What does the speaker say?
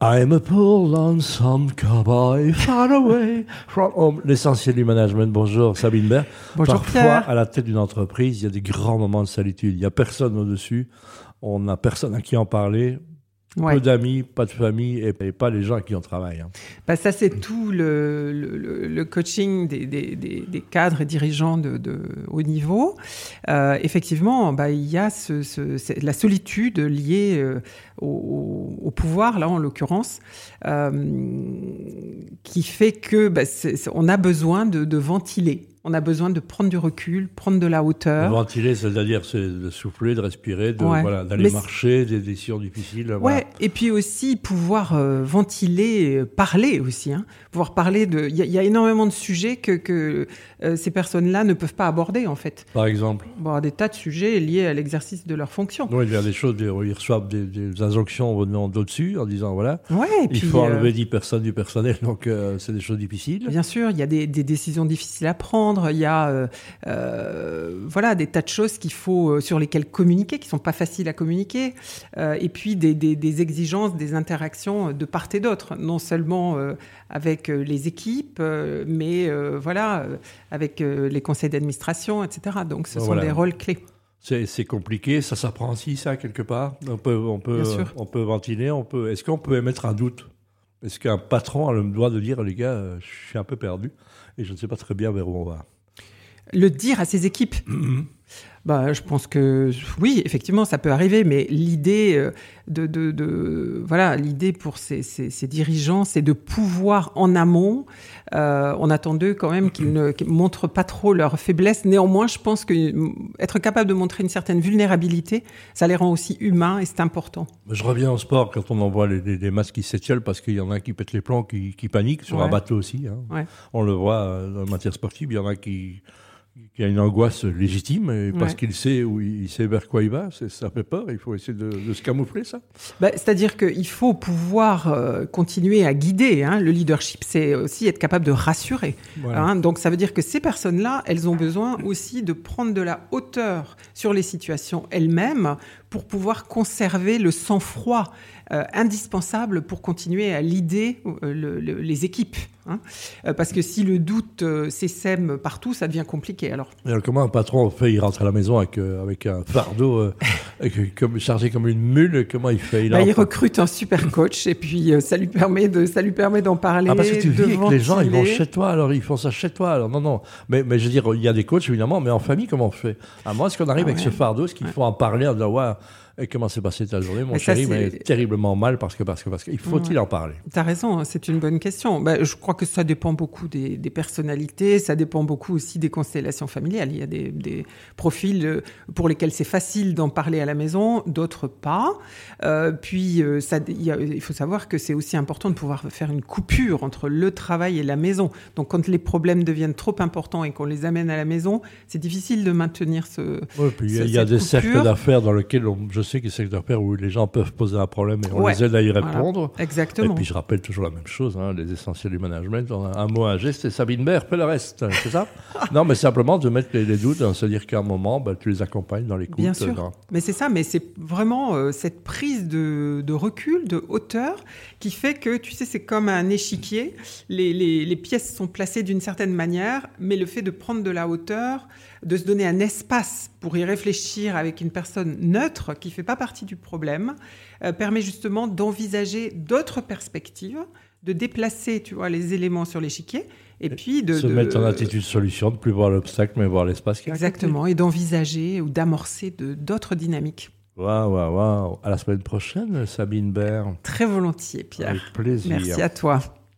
I'm a poor lonesome cowboy far away from home. L'essentiel du management. Bonjour Sabine Baird. Bonjour Parfois, Pierre. à la tête d'une entreprise, il y a des grands moments de solitude. Il n'y a personne au-dessus. On n'a personne à qui en parler. Ouais. Peu d'amis, pas de famille et, et pas les gens qui on travaille. hein. Bah, ça, c'est tout le, le- coaching des, des- des- des cadres et dirigeants de, de haut niveau. Euh, effectivement, bah, il y a ce, la solitude liée euh, au, au pouvoir, là en l'occurrence, euh, qui fait que bah, on a besoin de, de ventiler. On a besoin de prendre du recul, prendre de la hauteur. Ventiler, c'est-à-dire c'est de souffler, de respirer, de, Ouais. voilà, d'aller marcher, des décisions difficiles. Ouais, voilà. et puis aussi pouvoir euh, ventiler, euh, parler aussi, hein. pouvoir parler de. Il y, a- il y a énormément de sujets que, que euh, ces personnes-là ne peuvent pas aborder en fait. Par exemple. Bon, des tas de sujets liés à l'exercice de leur fonction. Non, il y a des choses, des- ils reçoivent des, des injonctions venant d'au-dessus en disant voilà, Ouais, et il faut euh, enlever 10 personnes du personnel, donc euh, c'est des choses difficiles. Bien sûr, il y a des, des décisions difficiles à prendre. Il y a euh, euh, voilà des tas de choses qu'il faut euh, sur lesquelles communiquer, qui sont pas faciles à communiquer. Et puis des, des- des exigences, des interactions de part et d'autre, non seulement avec les équipes, mais voilà avec les conseils d'administration, etc. Donc ce sont des rôles clés. C'est compliqué, ça s'apprend aussi, ça, quelque part. On peut, on peut, on peut ventiler, on peut. Est-ce qu'on peut émettre un doute? Est-ce qu'un patron a le droit de dire les gars, euh, je suis un peu perdu et je ne sais pas très bien vers où on va? Le dire à ses équipes. Bah, je pense que oui, effectivement, ça peut arriver, mais l'idée euh, de, de, de- voilà, l'idée pour ces, ces- ces dirigeants, c'est de pouvoir en amont. euh, on attend d'eux quand même qu'ils ne montrent pas trop leur faiblesse. Néanmoins, je pense que mm, être capable de montrer une certaine vulnérabilité, ça les rend aussi humains et c'est important. Je reviens au sport quand on envoie les, les, les masques qui s'étiolent parce qu'il y en a qui pètent les plombs, qui, qui paniquent sur un bateau aussi. hein. Ouais. On le voit euh, dans la matière sportive, il y en a qui, qui a une angoisse légitime parce Ouais. qu'il sait où il, sait vers quoi il va. Ça fait peur. Il faut essayer de, de se camoufler ça. Bah, C'est-à-dire qu'il faut pouvoir euh, continuer à guider. hein. Le leadership, c'est aussi être capable de rassurer. Voilà. Hein, donc ça veut dire que ces personnes-là, elles ont besoin aussi de prendre de la hauteur sur les situations elles-mêmes pour pouvoir conserver le sang-froid euh, indispensable pour continuer à leader euh, le- le- les équipes. hein. Parce que si le doute s'essaime partout, ça devient compliqué. Alors Et alors, comment un patron fait Il rentre à la maison avec, euh, avec un fardeau euh, avec- comme, chargé comme une mule. Comment il fait il, bah, il recrute un super coach et puis euh, ça lui permet de ça lui permet d'en parler. Ah, parce que tu vis avec les gens, ils vont chez toi, alors ils font ça chez toi. Alors non, non. Mais, mais je veux dire, il y a des coachs évidemment, mais en famille, comment on fait? À moi, est-ce qu'on arrive Ah avec ouais. ce fardeau Est-ce qu'il faut en parler en disant, ouais, et comment s'est passée ta journée, mon Mais ça, chéri? Mais terriblement mal parce que, parce que, parce que. Il faut-il Ouais. en parler? T'as raison, c'est une bonne question. Bah, je crois que ça dépend beaucoup des, des personnalités, ça dépend beaucoup aussi des constellations familiales. Il y a des, des profils euh, pour lesquels c'est facile d'en parler à la maison, d'autres pas. Euh, puis, euh, ça, il, y a- il faut savoir que c'est aussi important de pouvoir faire une coupure entre le travail et la maison. Donc, quand les problèmes deviennent trop importants et qu'on les amène à la maison, c'est difficile de maintenir ce. Ouais, puis il y a, y des cercles d'affaires dans lesquels on- je sais qu'il y a des cercles d'affaires où les gens peuvent poser un problème et on Ouais, les aide à y voilà. répondre. Exactement. Et puis je rappelle toujours la même chose, hein, les essentiels du management, on a un mot, un geste, et Sabine Baird fait le reste, c'est ça Non, mais simplement de mettre les, les doutes, hein, se dire qu'à un moment, bah, tu les accompagnes dans l'écoute. Bien sûr. dans- Mais c'est ça, mais c'est vraiment euh, cette prise de, de recul, de hauteur, qui fait que, tu sais, c'est comme un échiquier. Les, les- les pièces sont placées d'une certaine manière, mais le fait de prendre de la hauteur, de se donner un espace pour y réfléchir avec une personne neutre qui fait pas partie du problème, euh, permet justement d'envisager d'autres perspectives, de déplacer, tu vois, les éléments sur l'échiquier, et puis de... se de- mettre en attitude solution, de plus voir l'obstacle, mais voir l'espace. Exactement, et d'envisager ou d'amorcer d'autres dynamiques. Waouh, waouh, waouh. À la semaine prochaine, Sabine Baird. Très volontiers, Pierre. Avec plaisir. Merci à toi.